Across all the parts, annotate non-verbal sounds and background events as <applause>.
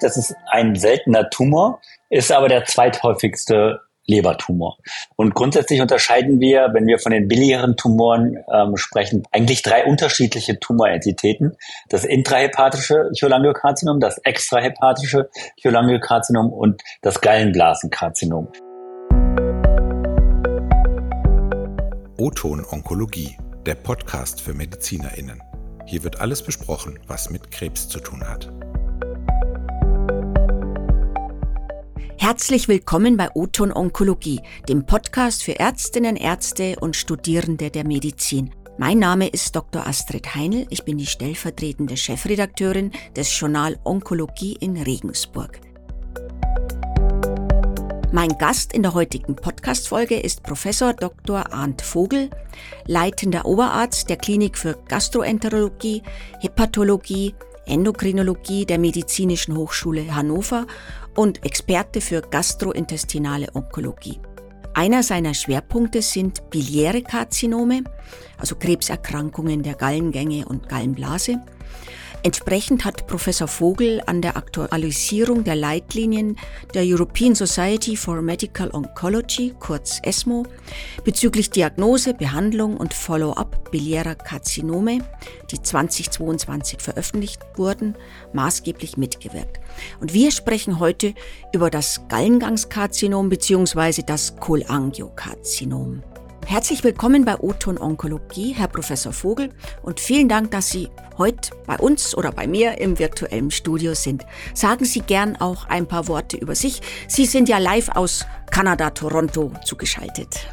das ist ein seltener Tumor, ist aber der zweithäufigste Lebertumor. Und grundsätzlich unterscheiden wir, wenn wir von den billigeren Tumoren ähm, sprechen, eigentlich drei unterschiedliche Tumorentitäten. Das intrahepatische Cholangiokarzinom, das extrahepatische Cholangiokarzinom und das Gallenblasenkarzinom. O-Ton Onkologie, der Podcast für MedizinerInnen. Hier wird alles besprochen, was mit Krebs zu tun hat. Herzlich willkommen bei Oton Onkologie, dem Podcast für Ärztinnen, Ärzte und Studierende der Medizin. Mein Name ist Dr. Astrid Heinl. Ich bin die stellvertretende Chefredakteurin des Journal Onkologie in Regensburg. Mein Gast in der heutigen Podcast-Folge ist Professor Dr. Arndt Vogel, leitender Oberarzt der Klinik für Gastroenterologie, Hepatologie, Endokrinologie der Medizinischen Hochschule Hannover und Experte für gastrointestinale Onkologie. Einer seiner Schwerpunkte sind biliäre Karzinome, also Krebserkrankungen der Gallengänge und Gallenblase, Entsprechend hat Professor Vogel an der Aktualisierung der Leitlinien der European Society for Medical Oncology, kurz ESMO, bezüglich Diagnose, Behandlung und Follow-up biliärer Karzinome, die 2022 veröffentlicht wurden, maßgeblich mitgewirkt. Und wir sprechen heute über das Gallengangskarzinom bzw. das Cholangiokarzinom. Herzlich willkommen bei Oton Onkologie, Herr Professor Vogel, und vielen Dank, dass Sie heute bei uns oder bei mir im virtuellen Studio sind. Sagen Sie gern auch ein paar Worte über sich. Sie sind ja live aus Kanada, Toronto zugeschaltet.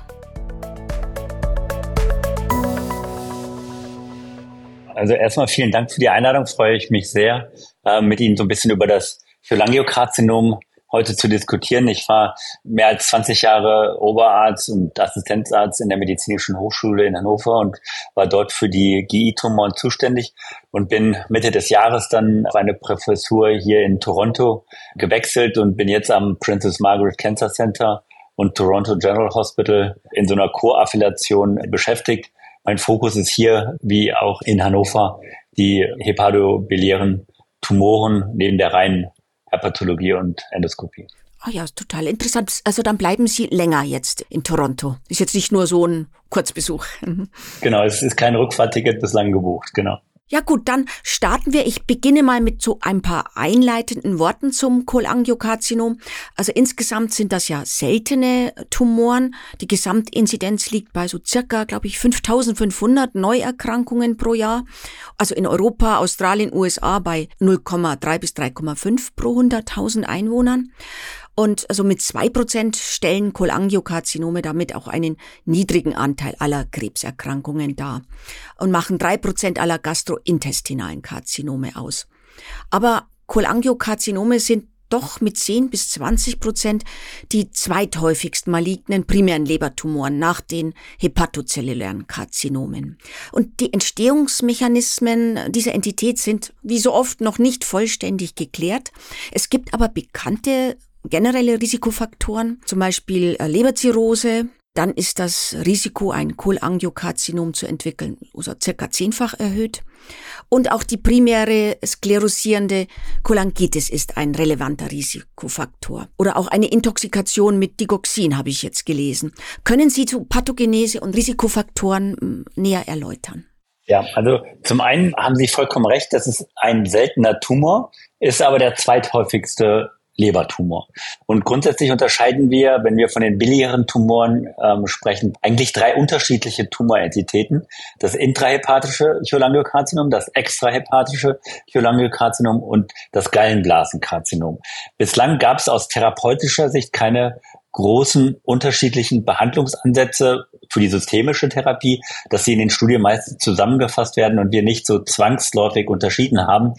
Also erstmal vielen Dank für die Einladung, freue ich mich sehr, äh, mit Ihnen so ein bisschen über das Cholangiokarzinom heute zu diskutieren. Ich war mehr als 20 Jahre Oberarzt und Assistenzarzt in der Medizinischen Hochschule in Hannover und war dort für die GI-Tumoren zuständig und bin Mitte des Jahres dann auf eine Professur hier in Toronto gewechselt und bin jetzt am Princess Margaret Cancer Center und Toronto General Hospital in so einer Co-Affiliation beschäftigt. Mein Fokus ist hier, wie auch in Hannover, die hepatobiliären Tumoren neben der reinen Pathologie und Endoskopie. Ah oh ja, total interessant. Also dann bleiben Sie länger jetzt in Toronto. Ist jetzt nicht nur so ein Kurzbesuch. <laughs> genau, es ist kein Rückfahrticket bislang gebucht, genau. Ja gut, dann starten wir. Ich beginne mal mit so ein paar einleitenden Worten zum Cholangiokarzinom. Also insgesamt sind das ja seltene Tumoren. Die Gesamtinzidenz liegt bei so circa, glaube ich, 5500 Neuerkrankungen pro Jahr. Also in Europa, Australien, USA bei 0,3 bis 3,5 pro 100.000 Einwohnern. Und also mit zwei Prozent stellen Cholangiokarzinome damit auch einen niedrigen Anteil aller Krebserkrankungen dar und machen drei Prozent aller gastrointestinalen Karzinome aus. Aber Cholangiokarzinome sind doch mit 10 bis 20 Prozent die zweithäufigsten malignen primären Lebertumoren nach den hepatozellulären Karzinomen. Und die Entstehungsmechanismen dieser Entität sind wie so oft noch nicht vollständig geklärt. Es gibt aber bekannte generelle Risikofaktoren, zum Beispiel äh, Leberzirrhose, dann ist das Risiko, ein Cholangiokarzinom zu entwickeln, also circa zehnfach erhöht. Und auch die primäre sklerosierende Cholangitis ist ein relevanter Risikofaktor. Oder auch eine Intoxikation mit Digoxin habe ich jetzt gelesen. Können Sie zu Pathogenese und Risikofaktoren hm, näher erläutern? Ja, also zum einen haben Sie vollkommen recht, das ist ein seltener Tumor, ist aber der zweithäufigste Lebertumor. Und grundsätzlich unterscheiden wir, wenn wir von den billigeren Tumoren ähm, sprechen, eigentlich drei unterschiedliche Tumorentitäten. Das intrahepatische Cholangiokarzinom, das extrahepatische Cholangiokarzinom und das Gallenblasenkarzinom. Bislang gab es aus therapeutischer Sicht keine großen unterschiedlichen Behandlungsansätze für die systemische Therapie, dass sie in den Studien meist zusammengefasst werden und wir nicht so zwangsläufig unterschieden haben.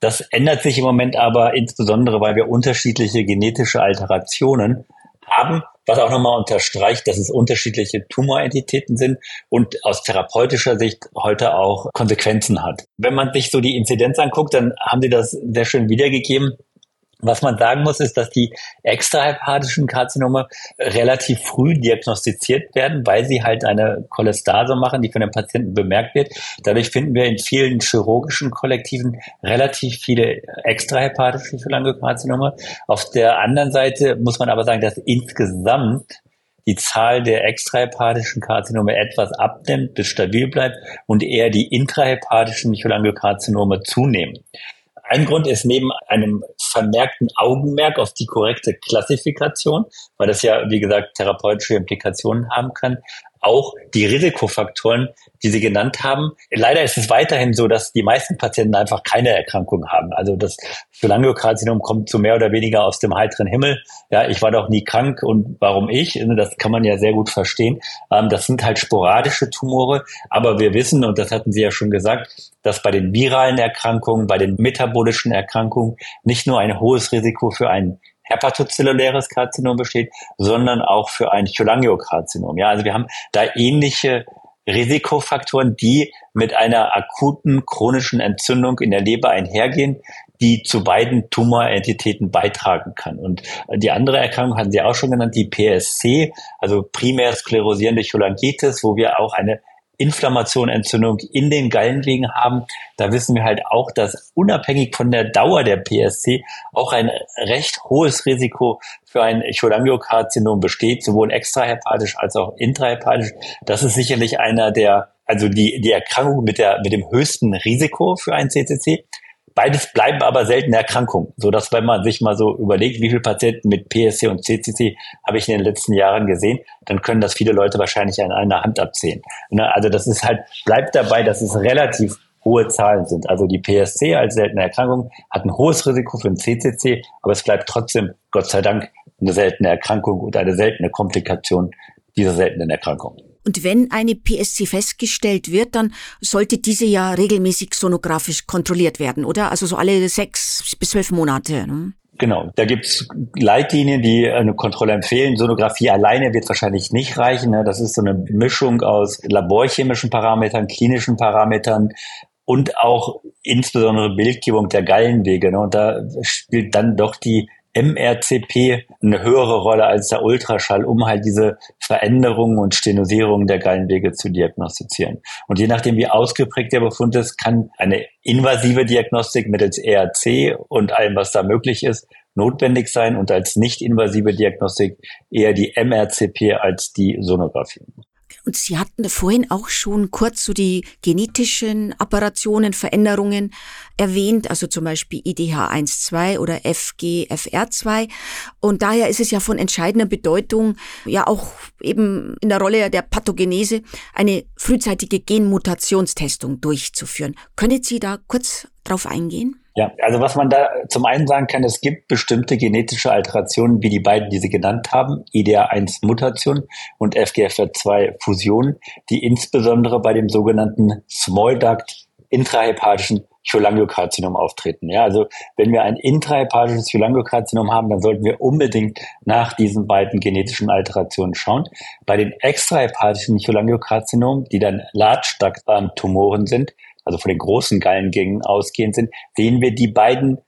Das ändert sich im Moment aber insbesondere, weil wir unterschiedliche genetische Alterationen haben, was auch nochmal unterstreicht, dass es unterschiedliche Tumorentitäten sind und aus therapeutischer Sicht heute auch Konsequenzen hat. Wenn man sich so die Inzidenz anguckt, dann haben sie das sehr schön wiedergegeben. Was man sagen muss, ist, dass die extrahepatischen Karzinome relativ früh diagnostiziert werden, weil sie halt eine Cholestase machen, die von den Patienten bemerkt wird. Dadurch finden wir in vielen chirurgischen Kollektiven relativ viele extrahepatische Cholangiokarzinome. Auf der anderen Seite muss man aber sagen, dass insgesamt die Zahl der extrahepatischen Karzinome etwas abnimmt, bis stabil bleibt und eher die intrahepatischen Cholangiokarzinome zunehmen. Ein Grund ist neben einem vermerkten Augenmerk auf die korrekte Klassifikation, weil das ja, wie gesagt, therapeutische Implikationen haben kann, auch die Risikofaktoren, die Sie genannt haben. Leider ist es weiterhin so, dass die meisten Patienten einfach keine Erkrankung haben. Also das Cholangiokarzinom kommt so mehr oder weniger aus dem heiteren Himmel. Ja, ich war doch nie krank und warum ich? Das kann man ja sehr gut verstehen. Ähm, das sind halt sporadische Tumore, aber wir wissen, und das hatten Sie ja schon gesagt, dass bei den viralen Erkrankungen, bei den metabolischen Erkrankungen nicht nur ein hohes Risiko für ein hepatozelluläres Karzinom besteht, sondern auch für ein Cholangiokarzinom. Ja, also wir haben da ähnliche Risikofaktoren, die mit einer akuten chronischen Entzündung in der Leber einhergehen, die zu beiden Tumorentitäten beitragen kann. Und die andere Erkrankung hatten Sie auch schon genannt, die PSC, also primär sklerosierende Cholangitis, wo wir auch eine Inflammation, Entzündung in den Gallenwegen haben. Da wissen wir halt auch, dass unabhängig von der Dauer der PSC auch ein recht hohes Risiko für ein Cholangiokarzinom besteht, sowohl extrahepatisch als auch intrahepatisch. Das ist sicherlich einer der, also die, die Erkrankung mit der, mit dem höchsten Risiko für ein CCC. Beides bleiben aber seltene Erkrankungen, so dass wenn man sich mal so überlegt, wie viele Patienten mit PSC und CCC habe ich in den letzten Jahren gesehen, dann können das viele Leute wahrscheinlich an einer Hand abzählen. Ne, also das ist halt, bleibt dabei, dass es relativ hohe Zahlen sind. Also die PSC als seltene Erkrankung hat ein hohes Risiko für ein CCC, aber es bleibt trotzdem, Gott sei Dank, eine seltene Erkrankung und eine seltene Komplikation dieser seltenen Erkrankung. Und wenn eine PSC festgestellt wird, dann sollte diese ja regelmäßig sonografisch kontrolliert werden, oder? Also so alle sechs bis zwölf Monate. Ne? Genau, da gibt's Leitlinien, die eine Kontrolle empfehlen. Sonographie alleine wird wahrscheinlich nicht reichen. Ne? Das ist so eine Mischung aus laborchemischen Parametern, klinischen Parametern und auch insbesondere Bildgebung der Gallenwege. Ne? Und da spielt dann doch die MRCP eine höhere Rolle als der Ultraschall, um halt diese Veränderungen und Stenosierungen der Gallenwege zu diagnostizieren. Und je nachdem, wie ausgeprägt der Befund ist, kann eine invasive Diagnostik mittels ERC und allem, was da möglich ist, notwendig sein und als nicht invasive Diagnostik eher die MRCP als die Sonographie. Und Sie hatten vorhin auch schon kurz so die genetischen Apparationen, Veränderungen erwähnt, also zum Beispiel IDH1-2 oder FGFR2. Und daher ist es ja von entscheidender Bedeutung, ja auch eben in der Rolle der Pathogenese, eine frühzeitige Genmutationstestung durchzuführen. Können Sie da kurz drauf eingehen? Ja, also was man da zum einen sagen kann, es gibt bestimmte genetische Alterationen, wie die beiden, die Sie genannt haben, IDA1-Mutation und FGFR2-Fusion, die insbesondere bei dem sogenannten Small Duct intrahepatischen Cholangiokarzinom auftreten. Ja, also wenn wir ein intrahepatisches Cholangiokarzinom haben, dann sollten wir unbedingt nach diesen beiden genetischen Alterationen schauen. Bei den extrahepatischen Cholangiokarzinomen, die dann Large Duct Tumoren sind, also von den großen Gallengängen ausgehend sind, sehen wir die beiden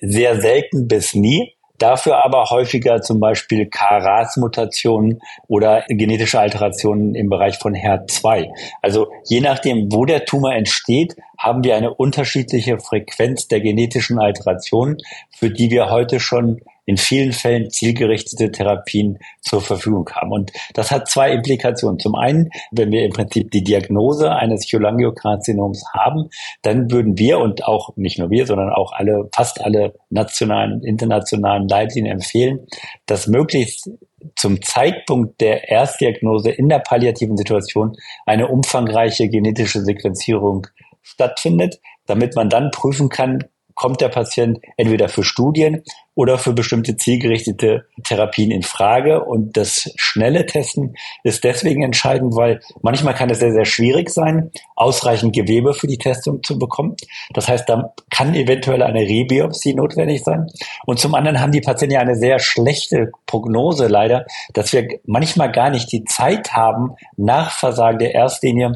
sehr selten bis nie. Dafür aber häufiger zum Beispiel KRAS-Mutationen oder genetische Alterationen im Bereich von HER2. Also je nachdem, wo der Tumor entsteht, haben wir eine unterschiedliche Frequenz der genetischen Alterationen, für die wir heute schon in vielen Fällen zielgerichtete Therapien zur Verfügung haben. Und das hat zwei Implikationen. Zum einen, wenn wir im Prinzip die Diagnose eines Cholangiokarzinoms haben, dann würden wir und auch nicht nur wir, sondern auch alle, fast alle nationalen, internationalen Leitlinien empfehlen, dass möglichst zum Zeitpunkt der Erstdiagnose in der palliativen Situation eine umfangreiche genetische Sequenzierung stattfindet, damit man dann prüfen kann, kommt der Patient entweder für Studien oder für bestimmte zielgerichtete Therapien in Frage. Und das schnelle Testen ist deswegen entscheidend, weil manchmal kann es sehr, sehr schwierig sein, ausreichend Gewebe für die Testung zu bekommen. Das heißt, da kann eventuell eine Rebiopsie notwendig sein. Und zum anderen haben die Patienten ja eine sehr schlechte Prognose leider, dass wir manchmal gar nicht die Zeit haben, nach Versagen der Erstlinie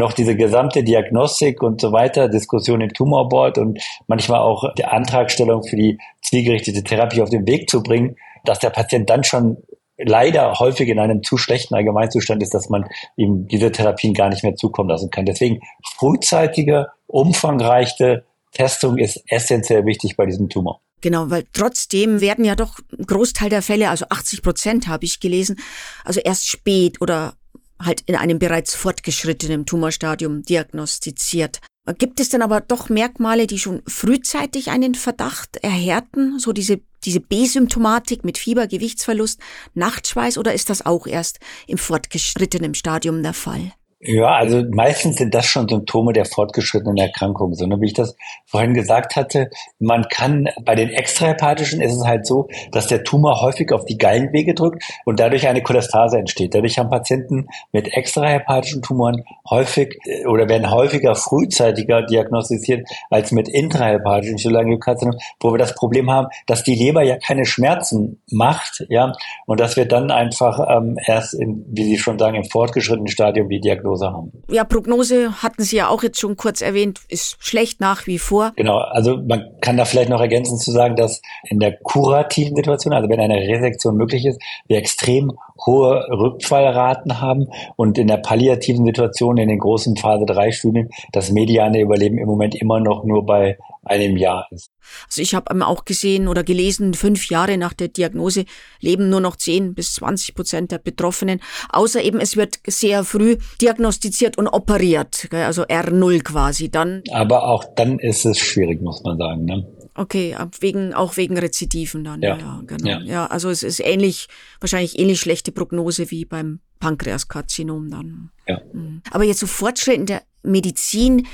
noch diese gesamte Diagnostik und so weiter, Diskussion im Tumorboard und manchmal auch die Antragstellung für die zielgerichtete Therapie auf den Weg zu bringen, dass der Patient dann schon leider häufig in einem zu schlechten Allgemeinzustand ist, dass man ihm diese Therapien gar nicht mehr zukommen lassen kann. Deswegen frühzeitige, umfangreiche Testung ist essentiell wichtig bei diesem Tumor. Genau, weil trotzdem werden ja doch ein Großteil der Fälle, also 80 Prozent habe ich gelesen, also erst spät oder halt in einem bereits fortgeschrittenen Tumorstadium diagnostiziert. Gibt es denn aber doch Merkmale, die schon frühzeitig einen Verdacht erhärten, so diese, diese B-Symptomatik mit Fieber, Gewichtsverlust, Nachtschweiß oder ist das auch erst im fortgeschrittenen Stadium der Fall? Ja, also meistens sind das schon Symptome der fortgeschrittenen Erkrankung. So, ne? wie ich das vorhin gesagt hatte, man kann bei den extrahepathischen ist es halt so, dass der Tumor häufig auf die Gallenwege drückt und dadurch eine Cholestase entsteht. Dadurch haben Patienten mit extrahepatischen Tumoren häufig äh, oder werden häufiger frühzeitiger diagnostiziert als mit intrahepatischen Cholangiokarzinom, wo wir das Problem haben, dass die Leber ja keine Schmerzen macht, ja, und dass wir dann einfach ähm, erst in, wie Sie schon sagen, im fortgeschrittenen Stadium die Diagnose Prognose haben. Ja, Prognose hatten Sie ja auch jetzt schon kurz erwähnt, ist schlecht nach wie vor. Genau, also man kann da vielleicht noch ergänzen zu sagen, dass in der kurativen Situation, also wenn eine Resektion möglich ist, wir extrem hohe Rückfallraten haben und in der palliativen Situation in den großen Phase 3 Studien das mediane Überleben im Moment immer noch nur bei einem Jahr ist. Also ich habe auch gesehen oder gelesen, fünf Jahre nach der Diagnose leben nur noch 10 bis 20 Prozent der Betroffenen, außer eben es wird sehr früh diagnostiziert und operiert, also R0 quasi dann. Aber auch dann ist es schwierig, muss man sagen. Ne? Okay, wegen, auch wegen Rezidiven dann. Ja, ja genau. Ja. ja. also es ist ähnlich, wahrscheinlich ähnlich schlechte Prognose wie beim Pankreaskarzinom dann. Ja. Mhm. Aber jetzt so Fortschritt in der Medizin,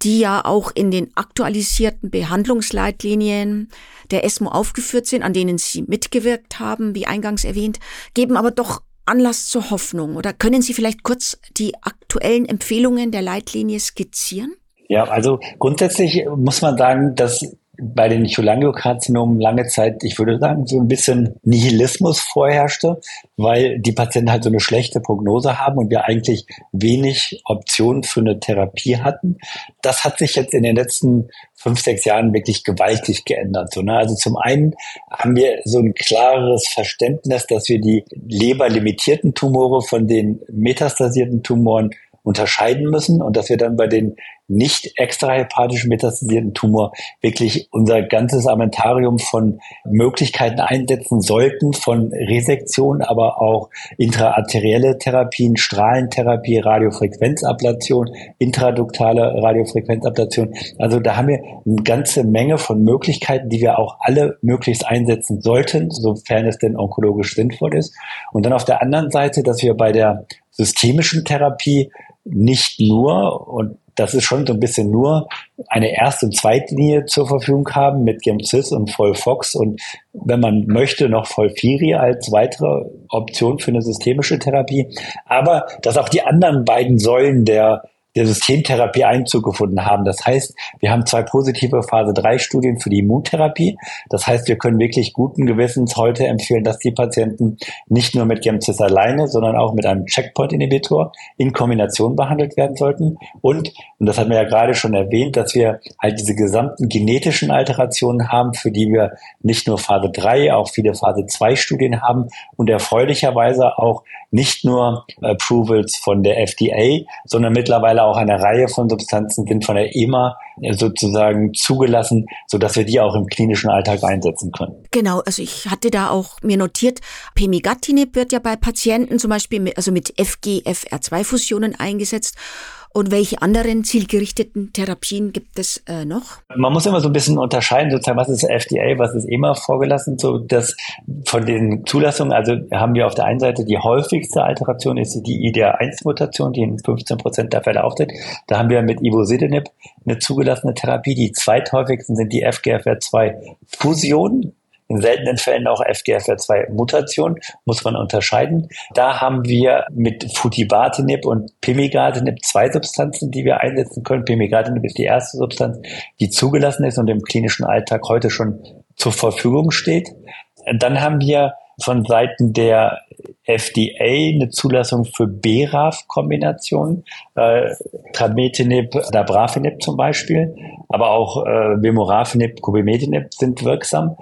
die ja auch in den aktualisierten Behandlungsleitlinien der ESMO aufgeführt sind, an denen Sie mitgewirkt haben, wie eingangs erwähnt, geben aber doch Anlass zur Hoffnung. Oder können Sie vielleicht kurz die aktuellen Empfehlungen der Leitlinie skizzieren? Ja, also grundsätzlich muss man sagen, dass bei den Cholangiokarzinomen lange Zeit, ich würde sagen, so ein bisschen Nihilismus vorherrschte, weil die Patienten halt so eine schlechte Prognose haben und wir eigentlich wenig Optionen für eine Therapie hatten. Das hat sich jetzt in den letzten fünf, sechs Jahren wirklich gewaltig geändert. Ne? Also zum einen haben wir so ein klares Verständnis, dass wir die leberlimitierten Tumore von den metastasierten Tumoren unterscheiden müssen und dass wir dann bei den nicht extrahepatischen metastasierten Tumor wirklich unser ganzes Armentarium von Möglichkeiten einsetzen sollten, von Resektion, aber auch intraarterielle Therapien, Strahlentherapie, Radiofrequenzablation, intraduktale Radiofrequenzablation. Also da haben wir eine ganze Menge von Möglichkeiten, die wir auch alle möglichst einsetzen sollten, sofern es denn onkologisch sinnvoll ist. Und dann auf der anderen Seite, dass wir bei der systemischen Therapie nicht nur, und das ist schon so ein bisschen nur, eine erste und zweite Linie zur Verfügung haben mit Gemcis und Vollfox und wenn man möchte noch Vollfiri als weitere Option für eine systemische Therapie. Aber dass auch die anderen beiden Säulen der der Systemtherapie Einzug gefunden haben. Das heißt, wir haben zwei positive Phase 3 Studien für die Immuntherapie. Das heißt, wir können wirklich guten Gewissens heute empfehlen, dass die Patienten nicht nur mit Gemcis alleine, sondern auch mit einem Checkpoint-Inhibitor in Kombination behandelt werden sollten. Und, und das hatten wir ja gerade schon erwähnt, dass wir halt diese gesamten genetischen Alterationen haben, für die wir nicht nur Phase 3, auch viele Phase 2 Studien haben und erfreulicherweise auch nicht nur Approvals von der FDA, sondern mittlerweile auch eine Reihe von Substanzen sind von der EMA sozusagen zugelassen, so dass wir die auch im klinischen Alltag einsetzen können. Genau, also ich hatte da auch mir notiert, Pemigatinib wird ja bei Patienten zum Beispiel mit, also mit FGFR2-Fusionen eingesetzt und welche anderen zielgerichteten Therapien gibt es äh, noch? Man muss immer so ein bisschen unterscheiden, sozusagen, was ist FDA, was ist EMA vorgelassen, so dass von den Zulassungen, also haben wir auf der einen Seite die häufigste Alteration ist die IDA1-Mutation, die in 15 Prozent der Fälle auftritt. Da haben wir mit Ivosidenib eine zugelassene Therapie. Die zweithäufigsten sind die FGFR2-Fusionen in seltenen Fällen auch FGFR2-Mutation, muss man unterscheiden. Da haben wir mit Futibatinib und Pemigatinib zwei Substanzen, die wir einsetzen können. Pemigatinib ist die erste Substanz, die zugelassen ist und im klinischen Alltag heute schon zur Verfügung steht. Dann haben wir von Seiten der FDA eine Zulassung für BRAF-Kombinationen, äh, Trametinib, Dabrafenib zum Beispiel, aber auch äh, Vemurafenib, Cobimetinib sind wirksam.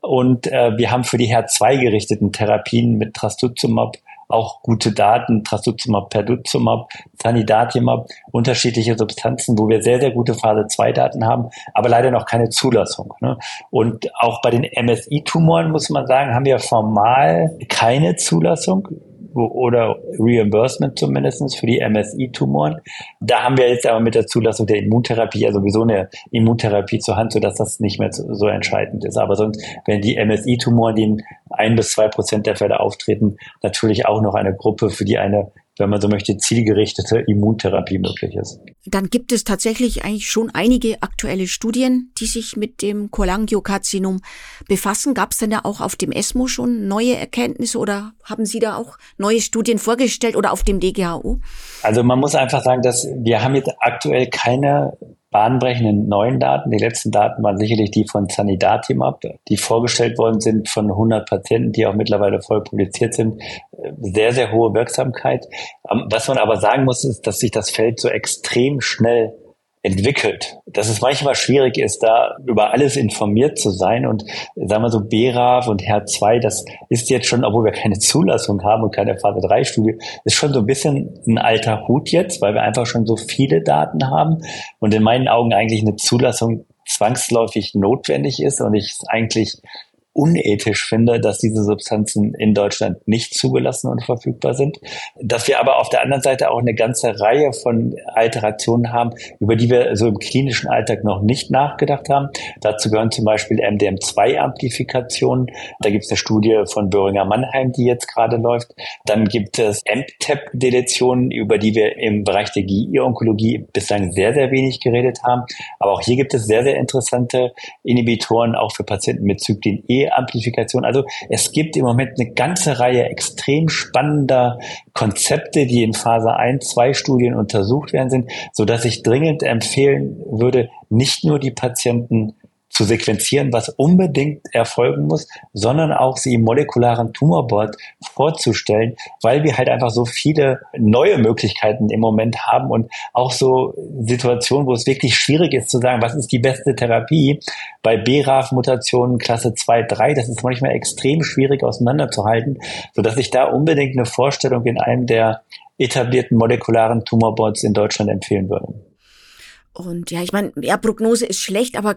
Und äh, wir haben für die HER2-gerichteten Therapien mit Trastuzumab auch gute Daten, Trastuzumab, Pertuzumab, Zanidatimab, unterschiedliche Substanzen, wo wir sehr, sehr gute Phase-2-Daten haben, aber leider noch keine Zulassung. Ne? Und auch bei den MSI-Tumoren, muss man sagen, haben wir formal keine Zulassung oder Reimbursement zumindest für die MSI-Tumoren. Da haben wir jetzt aber mit der Zulassung der Immuntherapie ja sowieso eine Immuntherapie zur Hand, sodass das nicht mehr so entscheidend ist. Aber sonst werden die MSI-Tumoren, die in ein bis zwei Prozent der Fälle auftreten, natürlich auch noch eine Gruppe, für die eine wenn man so möchte, zielgerichtete Immuntherapie möglich ist. Dann gibt es tatsächlich eigentlich schon einige aktuelle Studien, die sich mit dem Cholangiokarzinom befassen. Gab es denn da auch auf dem ESMO schon neue Erkenntnisse oder haben Sie da auch neue Studien vorgestellt oder auf dem DGHO? Also man muss einfach sagen, dass wir haben jetzt aktuell keine bahnbrechenden neuen Daten. Die letzten Daten waren sicherlich die von Zanidatimab, die vorgestellt worden sind von 100 Patienten, die auch mittlerweile voll publiziert sind. Sehr, sehr hohe Wirksamkeit. Ähm, was man aber sagen muss, ist, dass sich das Feld so extrem schnell entwickelt, dass es manchmal schwierig ist, da über alles informiert zu sein. Und sagen wir so, BRAF und HER2, das ist jetzt schon, obwohl wir keine Zulassung haben und keine Phase 3 Studie, ist schon so ein bisschen ein alter Hut jetzt, weil wir einfach schon so viele Daten haben und in meinen Augen eigentlich eine Zulassung zwangsläufig notwendig ist und ich eigentlich unethisch finde, dass diese Substanzen in Deutschland nicht zugelassen und verfügbar sind. Dass wir aber auf der anderen Seite auch eine ganze Reihe von Alterationen haben, über die wir so im klinischen Alltag noch nicht nachgedacht haben. Dazu gehören zum Beispiel MDM2-Amplifikationen. Da gibt es eine Studie von Böhringer Mannheim, die jetzt gerade läuft. Dann gibt es MTEP-Deletionen, über die wir im Bereich der GI-Onkologie bislang sehr, sehr wenig geredet haben. Aber auch hier gibt es sehr, sehr interessante Inhibitoren, auch für Patienten mit Zyklin E Amplifikation. Also es gibt im Moment eine ganze Reihe extrem spannender Konzepte, die in Phase 1, 2 Studien untersucht werden sind, so dass ich dringend empfehlen würde, nicht nur die Patienten zu sequenzieren, was unbedingt erfolgen muss, sondern auch sie im molekularen Tumorboard vorzustellen, weil wir halt einfach so viele neue Möglichkeiten im Moment haben und auch so Situationen, wo es wirklich schwierig ist zu sagen, was ist die beste Therapie. Bei BRAF-Mutationen Klasse 2, 3, das ist manchmal extrem schwierig auseinanderzuhalten, sodass ich da unbedingt eine Vorstellung in einem der etablierten molekularen Tumorboards in Deutschland empfehlen würde. Und ja, ich meine, ja, Prognose ist schlecht, aber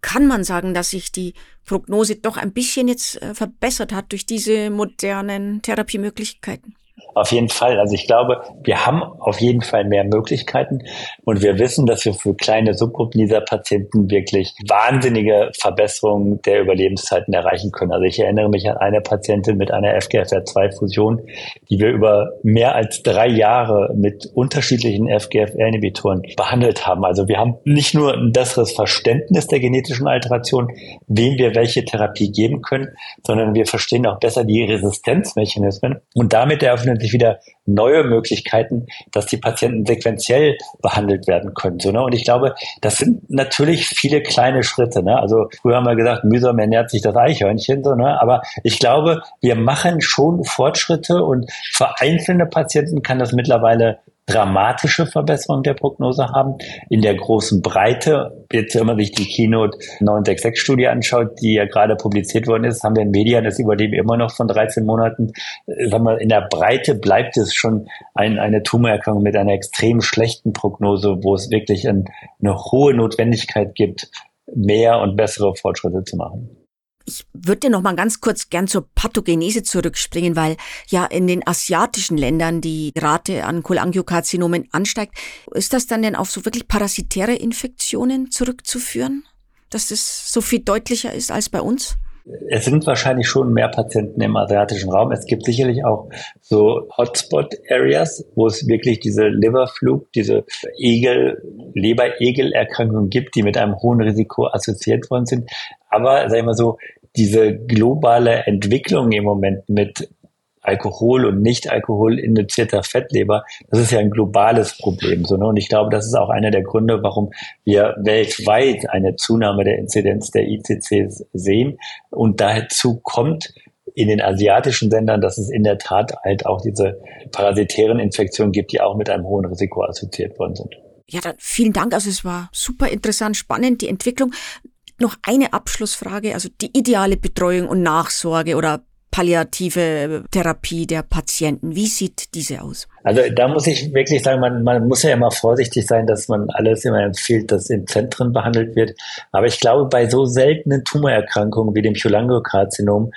kann man sagen, dass sich die Prognose doch ein bisschen jetzt äh, verbessert hat durch diese modernen Therapiemöglichkeiten? Auf jeden Fall. Also ich glaube, wir haben auf jeden Fall mehr Möglichkeiten und wir wissen, dass wir für kleine Subgruppen dieser Patienten wirklich wahnsinnige Verbesserungen der Überlebenszeiten erreichen können. Also ich erinnere mich an eine Patientin mit einer FGFR2-Fusion, die wir über mehr als drei Jahre mit unterschiedlichen FGFR-Inhibitoren behandelt haben. Also wir haben nicht nur ein besseres Verständnis der genetischen Alteration, wem wir welche Therapie geben können, sondern wir verstehen auch besser die Resistenzmechanismen und damit eröffnen sich wieder neue Möglichkeiten, dass die Patienten sequenziell behandelt werden können. So, ne? Und ich glaube, das sind natürlich viele kleine Schritte. Ne? Also früher haben wir gesagt, mühsam ernährt sich das Eichhörnchen. So, ne? Aber ich glaube, wir machen schon Fortschritte und für einzelne Patienten kann das mittlerweile dramatische Verbesserung der Prognose haben. In der großen Breite, jetzt wenn man sich die Keynote 966-Studie anschaut, die ja gerade publiziert worden ist, haben wir in Medien das Überleben immer noch von 13 Monaten. Sagen wir, in der Breite bleibt es schon ein, eine Tumorerkrankung mit einer extrem schlechten Prognose, wo es wirklich ein, eine hohe Notwendigkeit gibt, mehr und bessere Fortschritte zu machen. Ich würde noch mal ganz kurz gern zur Pathogenese zurückspringen, weil ja in den asiatischen Ländern die Rate an Cholangiokarzinomen ansteigt. Ist das dann denn auf so wirklich parasitäre Infektionen zurückzuführen, dass das so viel deutlicher ist als bei uns? Es sind wahrscheinlich schon mehr Patienten im asiatischen Raum. Es gibt sicherlich auch so Hotspot-Areas, wo es wirklich diese Liverflug, diese Egel, Leber-Egel-Erkrankungen gibt, die mit einem hohen Risiko assoziiert worden sind. Aber, sagen wir so, diese globale Entwicklung im Moment mit Alkohol und nicht Alkohol induzierter Fettleber, das ist ja ein globales Problem. So, ne? Und ich glaube, das ist auch einer der Gründe, warum wir weltweit eine Zunahme der Inzidenz der ICCs sehen. Und dazu kommt in den asiatischen Ländern, dass es in der Tat halt auch diese parasitären Infektionen gibt, die auch mit einem hohen Risiko assoziiert worden sind. Ja, dann vielen Dank. Also es war super interessant, spannend, die Entwicklung. Noch eine Abschlussfrage, also die ideale Betreuung und Nachsorge oder palliative Therapie der Patienten. Wie sieht diese aus? Also da muss ich wirklich sagen, man, man muss ja immer vorsichtig sein, dass man alles immer empfiehlt, dass in Zentren behandelt wird. Aber ich glaube, bei so seltenen Tumorerkrankungen wie dem Cholangiokarzinom,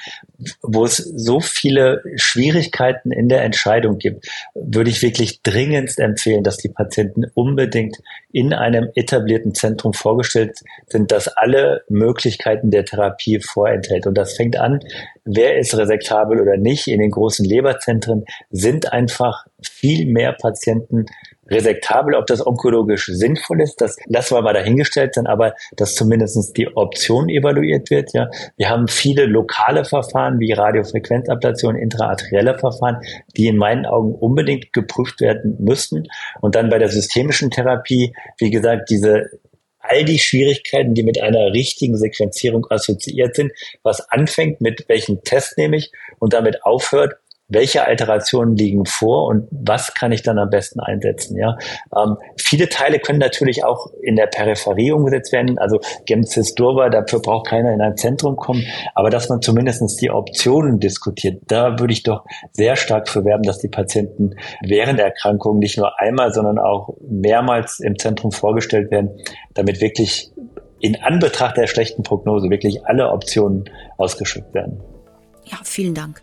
wo es so viele Schwierigkeiten in der Entscheidung gibt, würde ich wirklich dringendst empfehlen, dass die Patienten unbedingt in einem etablierten Zentrum vorgestellt sind, das alle Möglichkeiten der Therapie vorenthält. Und das fängt an, wer ist resektabel oder nicht. In den großen Leberzentren sind einfach viel mehr Patienten resektabel. Ob das onkologisch sinnvoll ist, das lassen wir mal dahingestellt sein, aber dass zumindest die Option evaluiert wird. Ja, Wir haben viele lokale Verfahren wie Radiofrequenzablation, intraarterielle Verfahren, die in meinen Augen unbedingt geprüft werden müssten. Und dann bei der systemischen Therapie, wie gesagt, diese all die Schwierigkeiten, die mit einer richtigen Sequenzierung assoziiert sind, was anfängt mit welchen Test nehme ich und damit aufhört, welche Alterationen liegen vor und was kann ich dann am besten einsetzen. Ja, ähm, viele Teile können natürlich auch in der Peripherie umgesetzt werden. Also Gemcis Durva, dafür braucht keiner in ein Zentrum kommen, aber dass man zumindestens die Optionen diskutiert, da würde ich doch sehr stark für werben, dass die Patienten während der Erkrankung nicht nur einmal, sondern auch mehrmals im Zentrum vorgestellt werden, damit wirklich in Anbetracht der schlechten Prognose wirklich alle Optionen ausgeschöpft werden. Ja, vielen Dank.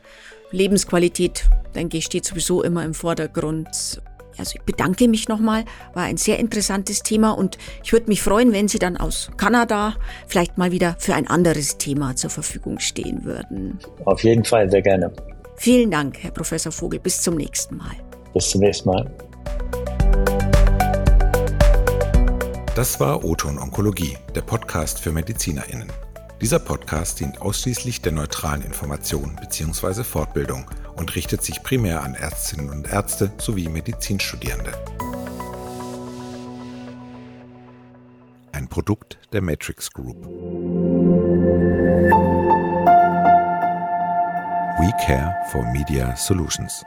Lebensqualität, denke ich, steht sowieso immer im Vordergrund. Also ich bedanke mich nochmal, war ein sehr interessantes Thema und ich würde mich freuen, wenn Sie dann aus Kanada vielleicht mal wieder für ein anderes Thema zur Verfügung stehen würden. Auf jeden Fall, sehr gerne. Vielen Dank, Herr Professor Vogel. Bis zum nächsten Mal. Bis zum nächsten Mal. Das war Oton Onkologie, der Podcast für MedizinerInnen. Dieser Podcast dient ausschließlich der neutralen Information bzw. Fortbildung und richtet sich primär an Ärztinnen und Ärzte sowie Medizinstudierende. Ein Produkt der Matrix Group. We care for Media Solutions.